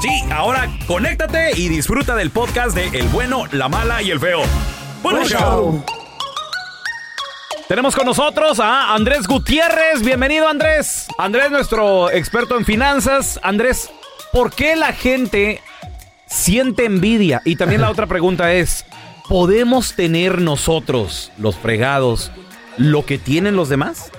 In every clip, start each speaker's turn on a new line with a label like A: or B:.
A: Sí, ahora conéctate y disfruta del podcast de El bueno, la mala y el feo. ¡Buen show! Tenemos con nosotros a Andrés Gutiérrez. Bienvenido, Andrés. Andrés, nuestro experto en finanzas. Andrés, ¿por qué la gente siente envidia? Y también la otra pregunta es, ¿podemos tener nosotros, los fregados, lo que tienen los demás?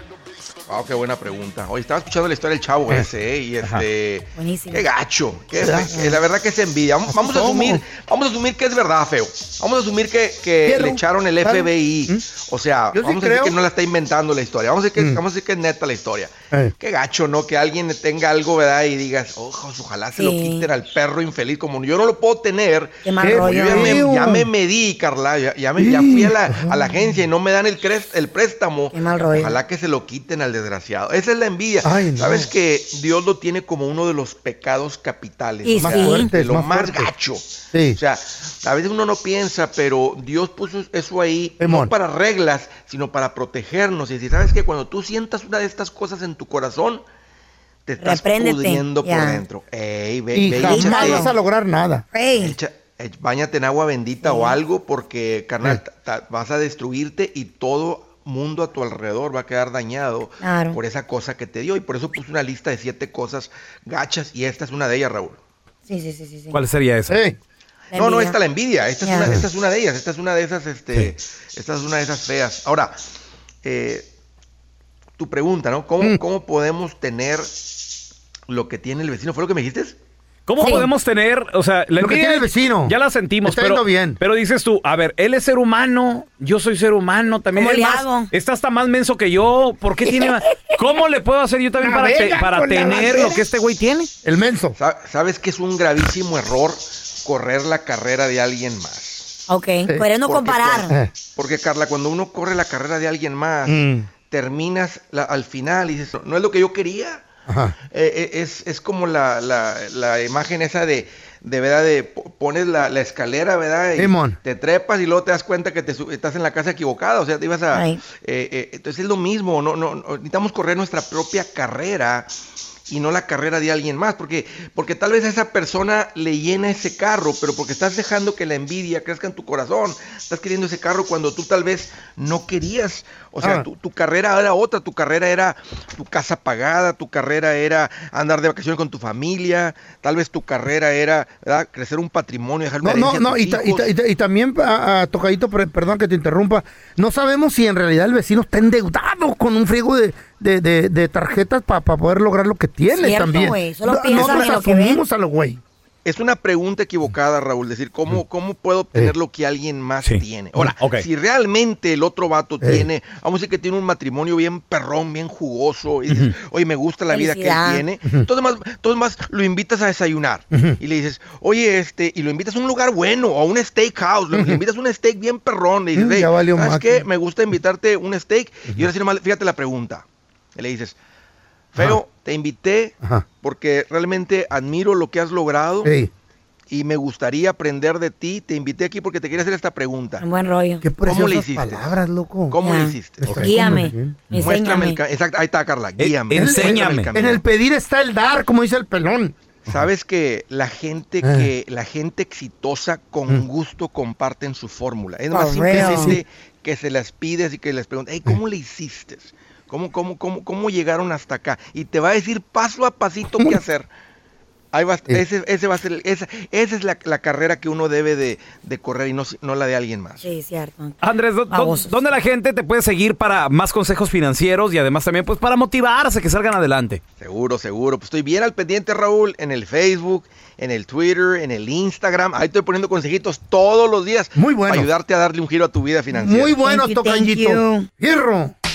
B: Wow, qué buena pregunta. Hoy estaba escuchando la historia del chavo ese, ¿eh? Y este.
C: Buenísimo.
B: Qué gacho. Qué, eh, la verdad que es envidia. Vamos, vamos a asumir, vamos a asumir que es verdad, feo. Vamos a asumir que, que le echaron el FBI. O sea,
D: Yo sí
B: vamos a decir
D: creo.
B: que no la está inventando la historia. Vamos a decir que,
D: Mm.
B: vamos a decir que es neta la historia.
D: Eh.
B: Qué gacho, ¿no? Que alguien tenga algo, ¿verdad? Y digas, ojos, ojalá se lo quiten al perro infeliz. Como yo no lo puedo tener.
C: Qué mal rollo.
B: yo ya me,
D: feo.
B: ya me medí, Carla. Ya, ya me, ya fui a la, a la agencia y no me dan el, el préstamo.
C: Qué mal rollo.
B: Ojalá que se lo quiten al desgraciado. Esa es la envidia.
D: Ay, no.
B: Sabes que Dios lo tiene como uno de los pecados capitales.
C: Y
B: o sea,
C: sí.
B: Lo
D: más
B: más,
D: fuerte.
B: gacho.
D: Sí.
B: O sea, a veces uno no piensa, pero Dios puso eso ahí no para reglas, sino para protegernos. Y decir, ¿sabes que Cuando tú sientas una de estas cosas en tu corazón, te estás
C: Repréndete,
B: pudriendo por dentro. Ey, ve,
D: Y
B: ve,
D: jamás
B: échate-
D: vas a lograr nada.
C: Ey,
B: Echa- eh, Báñate en agua bendita o algo porque, carnal, vas a destruirte y todo mundo a tu alrededor va a quedar dañado
C: Claro.
B: por esa cosa que te dio. Y por eso puse una lista de siete cosas gachas y esta es una de ellas, Raúl.
C: sí, sí, sí, sí. sí.
A: ¿Cuál sería esa?
B: No, no, esta la envidia. Esta,
C: Ya.
B: es una, esta es una de ellas. Esta es una de esas, este, esta es una de esas feas. Ahora, eh, tu pregunta, ¿no? ¿Cómo,
D: Mm.
B: ¿Cómo podemos tener lo que tiene el vecino? ¿Fue lo que me dijiste?
A: ¿Cómo
C: Sí.
A: podemos tener, o sea, la
D: Lo que tiene el vecino.
A: Ya la sentimos,
D: Está
A: pero,
D: yendo bien.
A: pero dices tú, a ver, él es ser humano, yo soy ser humano también.
C: ¿Cómo
A: Es
C: le
A: más,
C: hago?
A: Está hasta más menso que yo, ¿por qué tiene más? ¿Cómo le puedo hacer yo también para, te- tener lo que este güey tiene?
D: el menso.
B: Sa- ¿Sabes que es un gravísimo error correr la carrera de alguien más?
C: Ok, pero no
B: Porque
C: comparar.
B: Porque, Carla, cuando uno corre la carrera de alguien más,
D: Mm.
B: terminas la- al final y dices, no es lo que yo quería. Eh, eh, es, es como la, la- la imagen esa de, de verdad, de po- pones la, la escalera, ¿verdad? Y
D: Simón.
B: te trepas y luego te das cuenta que te estás en la casa equivocada, o sea, te ibas a... Eh, eh, entonces es lo mismo, no, no, no, necesitamos correr nuestra propia carrera y no la carrera de alguien más, porque, porque tal vez a esa persona le llena ese carro, pero porque estás dejando que la envidia crezca en tu corazón, estás queriendo ese carro cuando tú tal vez no querías, o sea,
D: Ah.
B: tu, tu carrera era otra, tu carrera era tu casa pagada, tu carrera era andar de vacaciones con tu familia, tal vez tu carrera era ¿verdad? crecer un patrimonio, dejar una
D: No, no, no, y, ta- y
B: hijos.
D: ta- y ta- y también, a, a Tocadito, per- perdón que te interrumpa, no sabemos si en realidad el vecino está endeudado con un friego de, de, de- de tarjetas para poder lograr lo que tiene
C: Cierto,
D: también.
C: güey, solo
D: No- nosotros asumimos a lo güey.
B: es una pregunta equivocada, Raúl, decir, ¿cómo, cómo puedo obtener lo que alguien más
A: Sí.
B: tiene? Ahora, si realmente el otro vato
D: Eh.
B: tiene, vamos a decir que tiene un matrimonio bien perrón, bien jugoso, y dices, oye, me gusta la vida que él tiene, entonces más, entonces más lo invitas a desayunar y le dices, oye, este, y lo invitas a un lugar bueno, o a un steakhouse, le, le invitas a un steak bien perrón, le dices,
D: Mm,
B: "Hey, ¿sabes qué? Me gusta invitarte un steak, y ahora sí nomás, fíjate la pregunta, y le dices, Feo, te invité
D: Ajá.
B: porque realmente admiro lo que has logrado
D: Ey,
B: y me gustaría aprender de ti. Te invité aquí porque te quería hacer esta pregunta.
C: Un buen rollo.
D: qué
B: ¿Cómo le hiciste?
D: palabras, loco.
B: ¿Cómo
C: Ya.
B: le hiciste?
C: Guíame.
D: como-
B: Muéstrame el Exacto, ahí está, Carla.
A: Eh,
B: Guíame.
A: enséñame.
B: el
D: En el pedir está el dar, como dice el pelón.
B: Sabes que la gente que la gente exitosa con gusto comparten su fórmula. Es más simplemente que se las pides y que les preguntas, hey, ¿cómo le hiciste? ¿Cómo, cómo, cómo, ¿Cómo llegaron hasta acá? Y te va a decir paso a pasito qué hacer. Ahí va, ese, ese va a ser, esa, esa es la, la carrera que uno debe de, de correr y no, no la de alguien más.
C: Sí, cierto.
A: Andrés, ¿dó- dó-
C: Babosos.
A: ¿dónde la gente te puede seguir para más consejos financieros y además también pues para motivarse que salgan adelante?
B: Seguro, seguro. Pues estoy bien al pendiente, Raúl, en el Facebook, en el Twitter, en el Instagram. Ahí estoy poniendo consejitos todos los días.
D: Muy bueno.
B: Para ayudarte a darle un giro a tu vida financiera.
D: Muy
C: thank
D: tocañito.
C: you.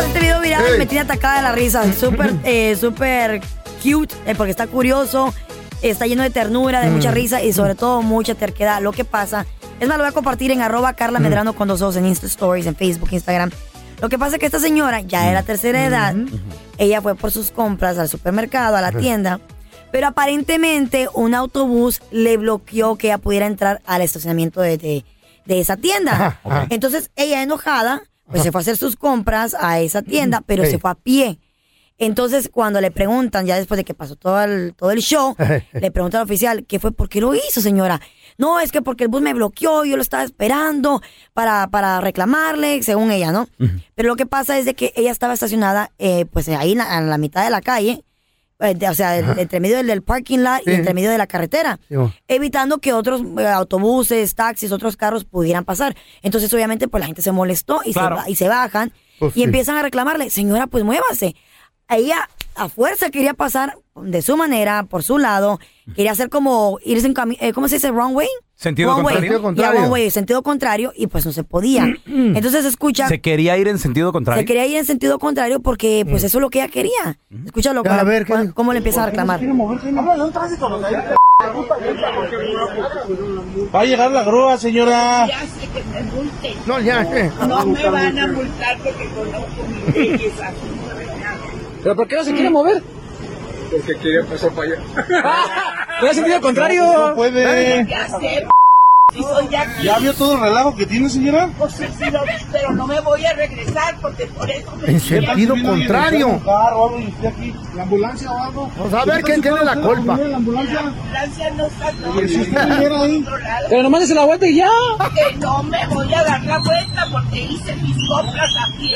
C: Este video viral
D: Ey.
C: me tiene atacada de la risa. Súper, eh, súper cute, eh, porque está curioso, está lleno de ternura, de
D: Mm.
C: mucha risa y sobre todo mucha terquedad. Lo que pasa, es más, lo voy a compartir en arroba Carla
D: Mm.
C: Medrano con dos ojos en Insta Stories, en Facebook, Instagram. Lo que pasa es que esta señora ya
D: Mm.
C: era tercera edad, ella fue por sus compras al supermercado, a la tienda, pero aparentemente un autobús le bloqueó que ella pudiera entrar al estacionamiento de, de- de esa tienda.
D: Ajá, ajá.
C: Entonces ella enojada, pues se fue a hacer sus compras a esa tienda, pero se fue a pie. Entonces, cuando le preguntan, ya después de que pasó todo el, todo el show, le pregunta al oficial, ¿qué fue? ¿Por qué lo hizo, señora? No, es que porque el bus me bloqueó, yo lo estaba esperando para, para reclamarle, según ella, ¿no? Pero lo que pasa es de que ella estaba estacionada, eh, pues ahí en la, en la mitad de la calle, de- o sea, entre medio del, del parking lot
D: Sí.
C: y entre medio de la carretera,
D: Sí,
C: evitando que otros eh, autobuses, taxis, otros carros pudieran pasar. Entonces, obviamente, pues la gente se molestó y,
A: Claro.
C: se, y se bajan
D: Pues
C: y
D: sí.
C: empiezan a reclamarle, señora, pues muévase. Ella a fuerza quería pasar de su manera, por su lado, quería hacer como irse en camino, ¿cómo se dice? Wrong way.
A: Sentido
C: Wrong way.
A: contrario.
D: Sentido contrario.
C: Wrong way, sentido contrario, y pues no se podía. Entonces escucha,
A: Se quería ir en sentido contrario.
C: se quería ir en sentido contrario porque pues eso es lo que ella quería. Escúchalo,
D: A ver, ¿qué?
C: cómo, cómo le empieza a reclamar.
E: Va a llegar la grúa, señora.
F: Ya sé que me multen.
D: No, ya. eh.
F: No me van a multar porque conozco mis leyes aquí.
E: ¿Pero por qué no se quiere mover?
F: Porque quiere pasar para allá.
E: ¿Pero es sentido contrario? No puede.
F: Ya sé, si soy de aquí.
E: ¿Ya vio todo el relajo que tiene, señora?
F: Pues sí, sí lo vi, pero no me voy a regresar porque por eso me
D: En sentido contrario.
E: ¿La ambulancia o algo?
D: Vamos a ver quién tiene la culpa.
E: ¿La ambulancia?
F: La ambulancia no está no,
E: ¿Y si
F: está
E: ahí? Pero nomás se la vuelta y ya.
F: Que no me voy a dar la vuelta porque hice mis compras aquí.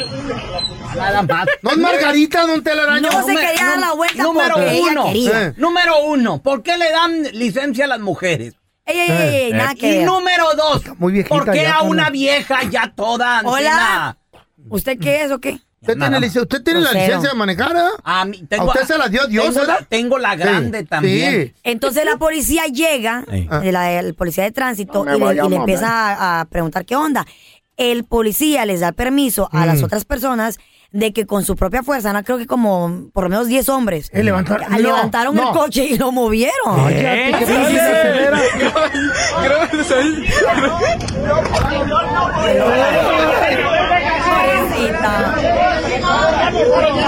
E: Nada más.
D: No es Margarita, don Telaraño.
C: No se quería dar la vuelta
E: número
C: porque ella
E: uno.
C: quería.
D: Eh.
E: Número uno, ¿por qué le dan licencia a las mujeres?
C: Ey, ey, ey, ey, nada que
E: Y
C: ver.
E: número dos,
D: muy viejita
E: ¿por qué
D: ya,
E: a
D: Carla.
E: una vieja ya toda
C: Hola.
E: ancina?
C: ¿Usted qué es o qué?
D: ¿Usted
E: Nada
D: tiene,
E: más.
D: lic- usted tiene la
C: Grosero.
D: licencia de manejar? ah?
E: A mí, tengo,
D: ¿A usted se la dio Dios,
E: tengo la,
D: verdad?
E: tengo la grande
D: Sí,
E: también.
D: sí.
C: Entonces la policía llega,
A: Ey.
C: de la, el policía de tránsito, y le, y empieza a, a preguntar qué onda. El policía les da permiso a
D: Mm.
C: las otras personas de que con su propia fuerza, no creo que como por lo menos 10 hombres,
D: Eh, levantar-
C: a-
D: no,
C: levantaron
D: no.
C: el coche y lo movieron.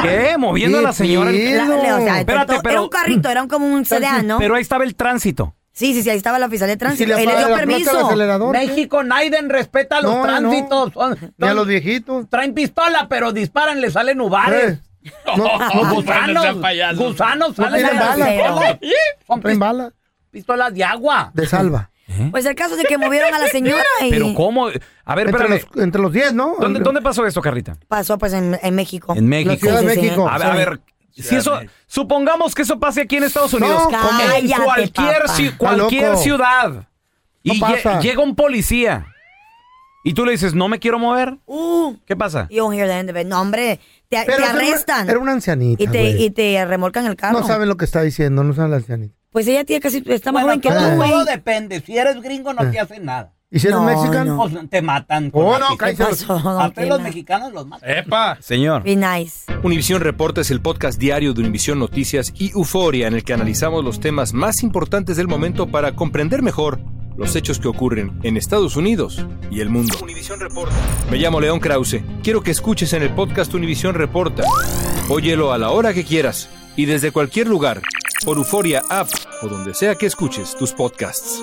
D: ¿qué.
A: Moviendo a la
D: ¿Qué
A: señora.
D: pedo?
C: La- le- o sea,
A: Espérate,
C: intentó-
A: pero-
C: Era un carrito, era como un sedán, ¿no?
A: Pero ahí estaba el tránsito.
C: Sí, sí, sí, ahí estaba el oficial de
D: ¿Y si
C: tránsito.
D: le
C: Él le
D: apaga
C: dio
D: la
C: permiso.
E: México, Naiden respeta los
D: No, no.
E: tránsitos. Son-
D: Ni a los viejitos.
E: traen pistola, pero disparan, le salen uvares.
D: Eh, No, no,
E: gusanos, gusanos
D: No
E: salen
D: tienen
E: de la
D: balas.
E: Son
D: balas
E: pistolas de agua.
D: de salva.
C: Pues el caso es de que movieron a la señora y
A: Pero ¿cómo? A ver,
D: Entre
A: espérame.
D: los, entre los 10, ¿no?
A: ¿Dónde, dónde pasó esto, Carlita?
C: pasó pues en, en México.
A: En México.
D: La Ciudad de
C: Sí, sí, sí.
D: México.
A: A ver, a ver. Si eso, supongamos que eso pase aquí en Estados Unidos.
D: No,
A: en
C: cállate,
A: cualquier,
C: papá.
A: ci- cualquier ciudad.
D: No
A: Y
D: pasa.
A: lle- llega un policía. y tú le dices, no me quiero mover,
C: Uh,
A: ¿qué pasa?
C: you don't hear the end of it. No, hombre, te, te
D: era una-
C: arrestan.
D: Era una ancianita.
C: y, te, y te remolcan el carro.
D: No saben lo que está diciendo, no saben la ancianita.
C: Pues ella tiene casi, está más
G: Bueno,
C: joven que
G: todo,
C: tú, güey.
G: todo depende. Si eres gringo no te hacen nada.
D: ¿Y si eres
C: No,
D: mexicano?
C: no.
G: Pues te matan. con
D: Oh, no, cállate.
C: ¿Qué pasó, don
G: A ustedes los mexicanos los matan.
A: ¡Epa! Señor.
C: Be nice.
H: Univisión Reporta es el podcast diario de Univisión Noticias y Euforia en el que analizamos los temas más importantes del momento para comprender mejor los hechos que ocurren en Estados Unidos y el mundo. Reporta. Me llamo León Krause. Quiero que escuches en el podcast Univisión Reporta. Óyelo a la hora que quieras y desde cualquier lugar por Euforia App o donde sea que escuches tus podcasts.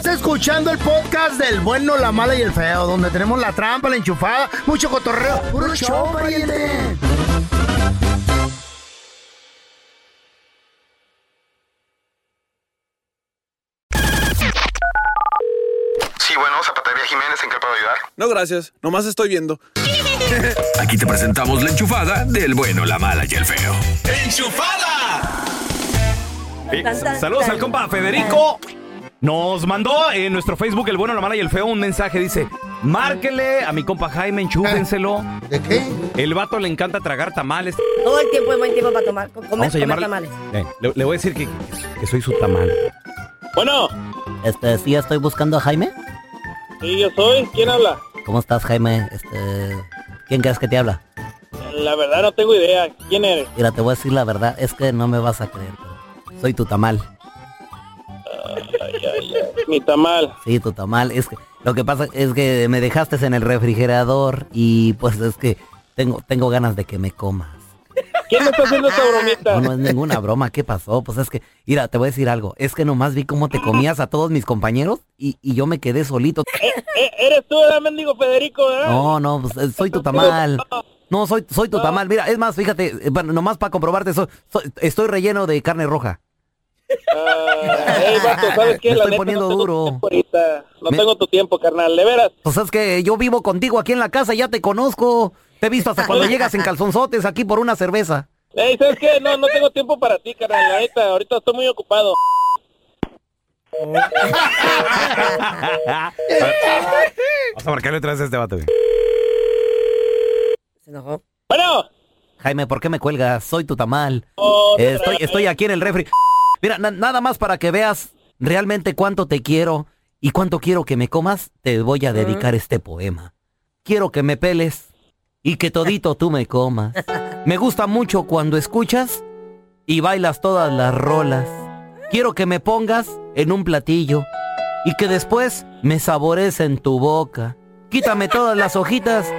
D: Estás escuchando el podcast del bueno, la mala y el feo, donde tenemos la trampa, la enchufada, mucho cotorreo. ¡Puro show, pariente!
I: Sí, bueno, Zapatería Jiménez, ¿en qué puedo ayudar?
J: No, gracias. Nomás estoy viendo.
K: Aquí te presentamos la enchufada del bueno, la mala y el feo.
L: ¡Enchufada!
A: Eh, saludos al compa Federico. Nos mandó en nuestro Facebook El Bueno, la Mala y el Feo un mensaje. Dice, márquele a mi compa Jaime, enchúfenselo.
D: ¿De qué?
A: El vato le encanta tragar tamales.
C: Todo el tiempo es buen tiempo para tomar, comer,
A: Vamos a
C: comer
A: llamarle.
C: tamales.
A: Eh, le, le voy a decir que, que soy su tamal.
M: Bueno,
N: Este, sí, estoy buscando a Jaime.
M: sí, yo soy. ¿Quién habla?
N: ¿Cómo estás, Jaime? Este, ¿quién crees que te habla?
M: La verdad no tengo idea. ¿Quién eres?
N: Mira, te voy a decir la verdad, es que no me vas a creer, pero soy tu tamal.
M: Mi tamal.
N: Sí, tu tamal. Es que lo que pasa es que me dejaste en el refrigerador y pues es que tengo tengo ganas de que me comas.
M: ¿Quién me está haciendo esta bromita?
N: No, no es ninguna broma. ¿Qué pasó? Pues es que, mira, te voy a decir algo. Es que nomás vi cómo te comías a todos mis compañeros y, y yo me quedé solito.
M: Eh, ¿Eres tú, ¿verdad, mendigo Federico, verdad?
N: No, no, pues eh, soy tu tamal. No, soy, soy tu tamal. Mira, es más, fíjate, eh, bueno, nomás para comprobarte, soy- soy- estoy relleno de carne roja.
M: Ah, ey, vato, ¿sabes qué?
N: Me
M: La
N: estoy
M: neta,
N: poniendo
M: no tengo
N: duro.
M: ahorita. No
N: Me-
M: tengo tu tiempo, carnal. De veras.
N: Pues es que yo vivo contigo aquí en la casa, ya te conozco. Te he visto hasta cuando llegas en calzonzotes aquí por una cerveza.
M: Ey, ¿sabes qué? No, no tengo tiempo para ti, carnal. La neta, ahorita estoy muy ocupado.
A: Vamos a marcarle otra vez a este vato. güey.
C: Se enojó.
M: Bueno.
N: Jaime, ¿por qué me cuelgas? Soy tu tamal. Estoy, estoy aquí en el refri. Mira, na- nada más para que veas realmente cuánto te quiero y cuánto quiero que me comas, te voy a dedicar este poema. Quiero que me peles y que todito tú me comas. Me gusta mucho cuando escuchas y bailas todas las rolas. Quiero que me pongas en un platillo y que después me sabores en tu boca. Quítame todas las hojitas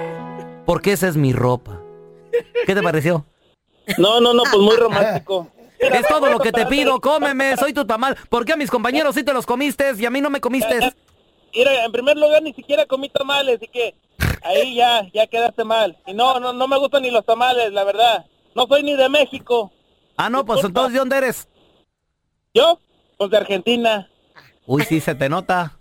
N: porque esa es mi ropa. ¿Qué te pareció?
M: No, no, no, pues muy romántico.
N: Es todo lo que te pido, cómeme, soy tu tamal. ¿Por qué a mis compañeros sí te los comiste y a mí no me comiste?
M: Mira, en primer lugar ni siquiera comí tamales, así que ahí ya, ya quedaste mal. Y no, no, no me gustan ni los tamales, la verdad. No soy ni de México.
N: Ah, no, pues entonces, ¿de dónde eres?
M: ¿Yo? Pues de Argentina.
N: Uy, sí se te nota.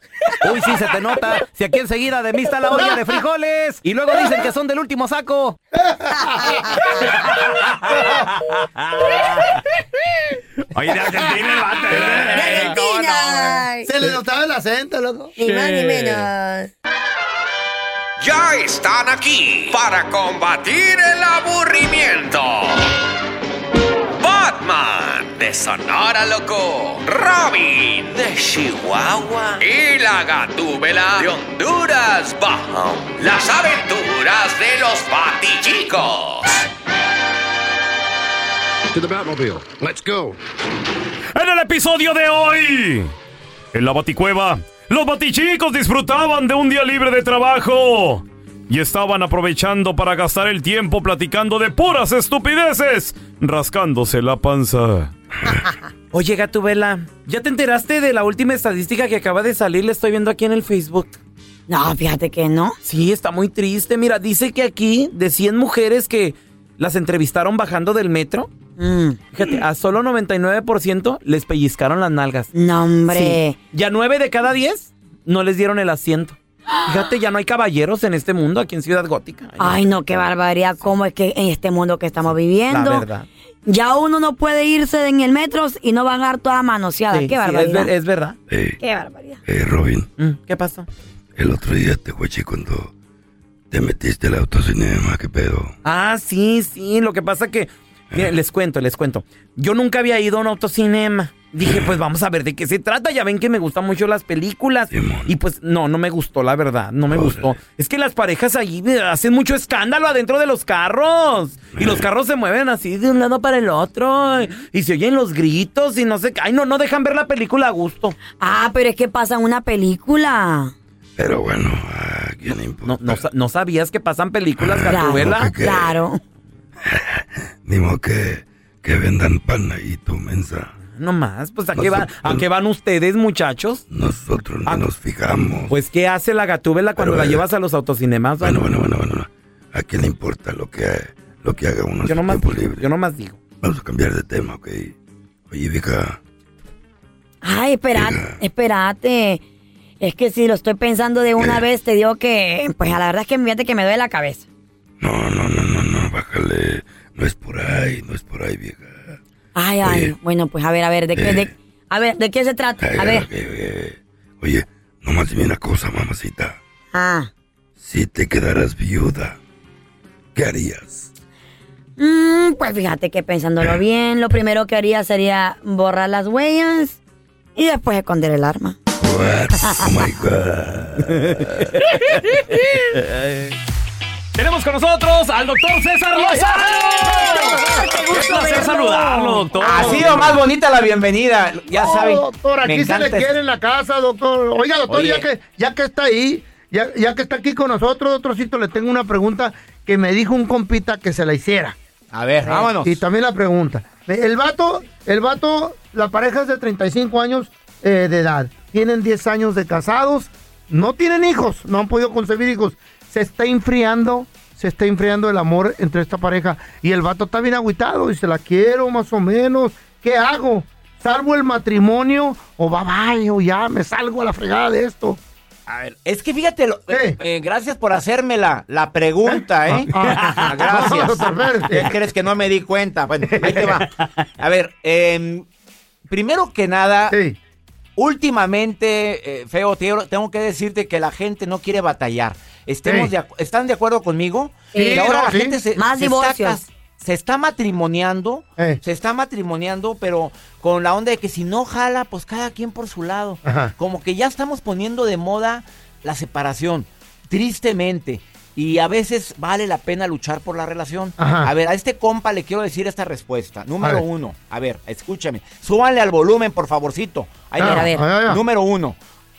N: Uy, sí se te nota. Si aquí enseguida de mí está la olla de frijoles. Y luego dicen que son del último saco.
A: Oye, de Argentina el vato. eh,
C: Argentina.
D: Se le notaba el acento, loco.
C: Ni más ni menos.
K: Ya están aquí para combatir el aburrimiento. De Sonora Loco, Robin de Chihuahua y la Gatúbela de Honduras Bajo. Las aventuras de los Batichicos.
O: To the Batmobile. Let's go.
A: En el episodio de hoy, en la Baticueva, los Batichicos disfrutaban de un día libre de trabajo y estaban aprovechando para gastar el tiempo platicando de puras estupideces, rascándose la panza. Oye, Gatubela, ¿ya te enteraste de la última estadística que acaba de salir? Le estoy viendo aquí en el Facebook.
C: No, fíjate que no.
A: Sí, está muy triste. Mira, dice que aquí, de 100 mujeres que las entrevistaron bajando del metro,
C: Mm.
A: fíjate, a solo 99% les pellizcaron las nalgas.
C: No, hombre.
A: Sí. Y a 9 de cada 10 no les dieron el asiento. Fíjate, ya no hay caballeros en este mundo, aquí en Ciudad Gótica.
C: Ay, no, qué barbaridad. ¿Cómo es que en este mundo que estamos viviendo?
A: La verdad.
C: Ya uno no puede irse en el metro y no van a dar toda manoseada.
A: Sí,
C: qué
A: sí, es,
C: barbaridad.
A: ver- es verdad.
C: Qué barbaridad.
P: Eh, Robin,
A: Mm, ¿Qué pasó?
P: el otro día te guaché cuando te metiste al autocinema, ¿qué pedo?
A: Ah, sí, sí. Lo que pasa que. Miren, les cuento, les cuento. Yo nunca había ido a un autocinema. Dije, pues vamos a ver de qué se trata. Ya ven que me gustan mucho las películas. Y pues no, no me gustó, la verdad. No me gustó. Es que las parejas allí eh, hacen mucho escándalo adentro de los carros. Y los carros se mueven así de un lado para el otro. Y, se oyen los gritos y no sé qué. Ay, no, no dejan ver la película a gusto.
C: Ah, pero es que pasa una película.
P: Pero bueno, ¿a quién le importa?
A: No, no, sa- ¿no sabías que pasan películas,
C: Claro,
A: Gatubela?
C: claro.
P: Ni modo que, que vendan pan ahí, tu mensa.
A: No más, pues ¿a qué, van, ¿a qué van ustedes, muchachos?
P: Nosotros no nos fijamos.
A: Pues ¿qué hace la gatúbela cuando la llevas a los autocinemas?
P: Bueno, bueno, bueno, bueno. ¿A quién le importa lo que, lo que haga uno en
A: Yo
P: su
A: nomás,
P: tiempo libre?
A: yo nomás digo.
P: Vamos a cambiar de tema, ¿ok? Oye, vieja,
C: Ay, espérate, espérate. Es que si lo estoy pensando de una vez, te digo que, pues a la verdad es que fíjate que me duele la cabeza.
P: no, no, no, no, no, bájale. No es por ahí, no es por ahí, vieja.
C: Ay, ay, bueno, pues a ver, a ver, ¿de qué, de, a ver, ¿de qué se trata? A ver.
P: ok. Oye, nomás dime una cosa, mamacita.
C: Ah,
P: Si te quedaras viuda, ¿qué harías?
C: mm, pues fíjate que pensándolo bien, lo primero que haría sería borrar las huellas y después esconder el arma.
P: Oh my God.
A: Tenemos con nosotros al doctor César Lozano. Qué placer saludarlo, doctor.
Q: Ha sido más bonita la bienvenida. Ya
D: No,
Q: saben.
D: doctor,
Q: me
D: aquí se le quiere en la casa, doctor. Oiga, doctor,
Q: Oye.
D: ya que, ya que está ahí, ya, ya que está aquí con nosotros, doctorcito, le tengo una pregunta que me dijo un compita que se la hiciera.
Q: A ver, vámonos.
D: Y también la pregunta. El vato, el vato, la pareja es de 35 años eh, de edad. Tienen 10 años de casados. No tienen hijos, no han podido concebir hijos. Se está enfriando, se está enfriando el amor entre esta pareja. Y el vato está bien agüitado. Dice, la quiero más o menos. ¿Qué hago? ¿Salvo el matrimonio o bye bye o ya me salgo a la fregada de esto?
Q: A ver, es que fíjate, lo- eh, gracias por hacerme la, la pregunta, ¿eh?
D: Ah.
Q: gracias.
D: Doctor Pérez.
Q: ¿Qué crees que no me di cuenta? Bueno, ahí te va. A ver, em, primero que nada, últimamente, eh, feo, te- tengo que decirte que la gente no quiere batallar. Estemos
C: Sí.
Q: de ¿Están de acuerdo conmigo?
C: Sí,
Q: que ahora
C: no,
Q: la
C: sí.
Q: gente se,
C: Más
Q: se está
C: divorcios.
Q: se está matrimoniando, se está matrimoniando, pero con la onda de que si no jala, pues cada quien por su lado.
D: Ajá.
Q: Como que ya estamos poniendo de moda la separación, tristemente. Y a veces vale la pena luchar por la relación.
D: Ajá.
Q: A ver, a este compa le quiero decir esta respuesta. Número
D: A
Q: uno. A ver, escúchame. Súbanle al volumen, por favorcito. Ahí
D: Ah, a ver.
Q: Número uno.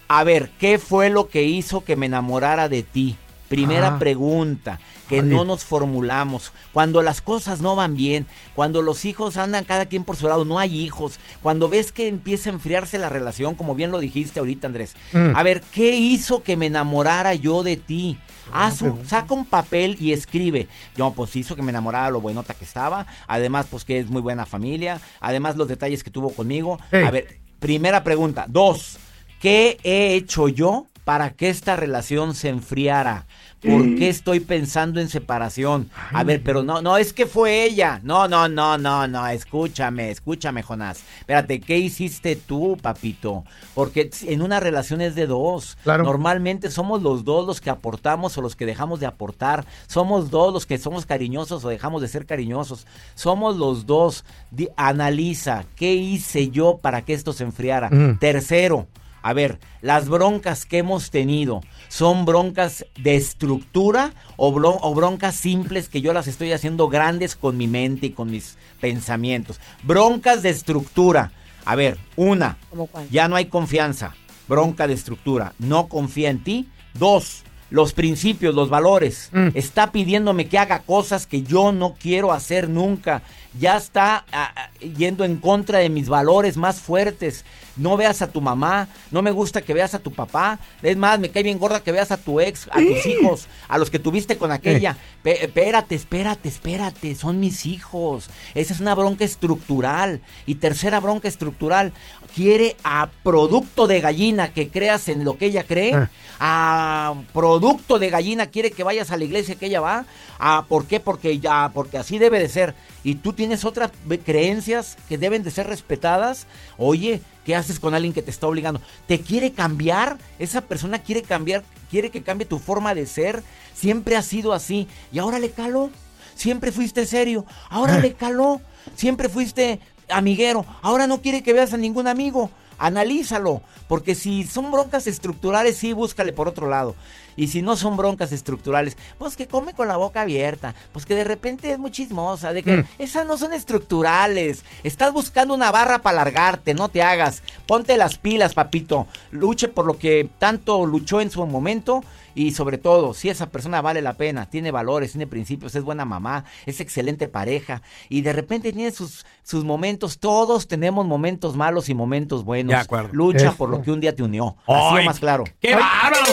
Q: A ver, ¿qué fue lo que hizo que me enamorara de ti? Primera
D: Ah.
Q: pregunta que no nos formulamos. Cuando las cosas no van bien, cuando los hijos andan cada quien por su lado, no hay hijos, cuando ves que empieza a enfriarse la relación, como bien lo dijiste ahorita, Andrés.
D: Mm.
Q: A ver, ¿qué hizo que me enamorara yo de ti? Haz un- saca un papel y escribe. Yo, pues hizo que me enamorara lo buenota que estaba. Además, pues que es muy buena familia. Además, los detalles que tuvo conmigo.
D: Hey.
Q: A ver, primera pregunta. Dos, ¿qué he hecho yo para que esta relación se enfriara? ¿Por qué estoy pensando en separación? A ver, pero no, no, es que fue ella. No, no, no, no, no, escúchame, escúchame, Jonás. Espérate, ¿qué hiciste tú, papito? Porque en una relación es de dos. Normalmente somos los dos los que aportamos o los que dejamos de aportar. Somos dos los que somos cariñosos o dejamos de ser cariñosos. Somos los dos. Di- analiza, ¿qué hice yo para que esto se enfriara?
R: Ujú.
Q: Tercero, a ver, las broncas que hemos tenido, ¿son broncas de estructura o, bron- o broncas simples que yo las estoy haciendo grandes con mi mente y con mis pensamientos? Broncas de estructura. A ver, una,
C: ¿Cómo cuál?
Q: ya no hay confianza. Bronca de estructura. No confía en ti. Dos, los principios, los valores. Está pidiéndome que haga cosas que yo no quiero hacer nunca. Ya está ah, ah, yendo en contra de mis valores más fuertes. No veas a tu mamá. No me gusta que veas a tu papá. Es más, me cae bien gorda que veas a tu ex, a tus hijos, a los que tuviste con aquella. Pe- espérate, espérate, espérate. Son mis hijos. Esa es una bronca estructural. Y tercera bronca estructural. Quiere a producto de gallina que creas en lo que ella cree.
R: Ah.
Q: A producto de gallina quiere que vayas a la iglesia que ella va. ¿A ¿Por qué? Porque, ya, porque así debe de ser. Y tú tienes otras creencias que deben de ser respetadas. Oye, ¿qué haces con alguien que te está obligando? ¿Te quiere cambiar? Esa persona quiere cambiar, quiere que cambie tu forma de ser. Siempre ha sido así. Y ahora le caló. Siempre fuiste serio. Ahora le caló. Siempre fuiste amiguero. Ahora no quiere que veas a ningún amigo. Analízalo. Porque si son broncas estructurales, sí, búscale por otro lado. Y si no son broncas estructurales, pues que come con la boca abierta. Pues que de repente es muy chismosa. De que
R: Mm.
Q: esas no son estructurales. Estás buscando una barra para largarte. No te hagas. Ponte las pilas, papito. Luche por lo que tanto luchó en su momento. Y sobre todo, si esa persona vale la pena, tiene valores, tiene principios, es buena mamá, es excelente pareja. Y de repente tiene sus, sus momentos. Todos tenemos momentos malos y momentos buenos.
A: De acuerdo.
Q: Lucha
A: Eso.
Q: por lo que un día te unió. Así o más claro.
A: ¡Qué bárbaro!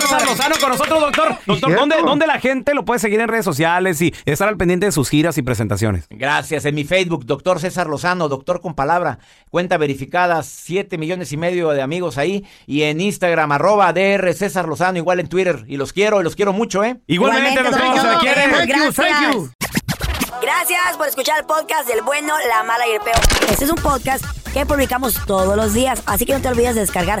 A: César Lozano con nosotros, doctor. Doctor, ¿dónde, ¿dónde la gente lo puede seguir en redes sociales y estar al pendiente de sus giras y presentaciones?
Q: Gracias. En mi Facebook, doctor César Lozano, doctor con palabra. Cuenta verificada, 7 millones y medio de amigos ahí. Y en Instagram, arroba DR César Lozano, igual en Twitter. Y los quiero, y los quiero mucho, ¿eh?
A: Igualmente, doctor,
C: doctor,
A: se la
C: nos
A: quiere.
C: vemos, gracias. Gracias por escuchar el podcast del bueno, la mala y el peor. Este es un podcast que publicamos todos los días, así que no te olvides de descargar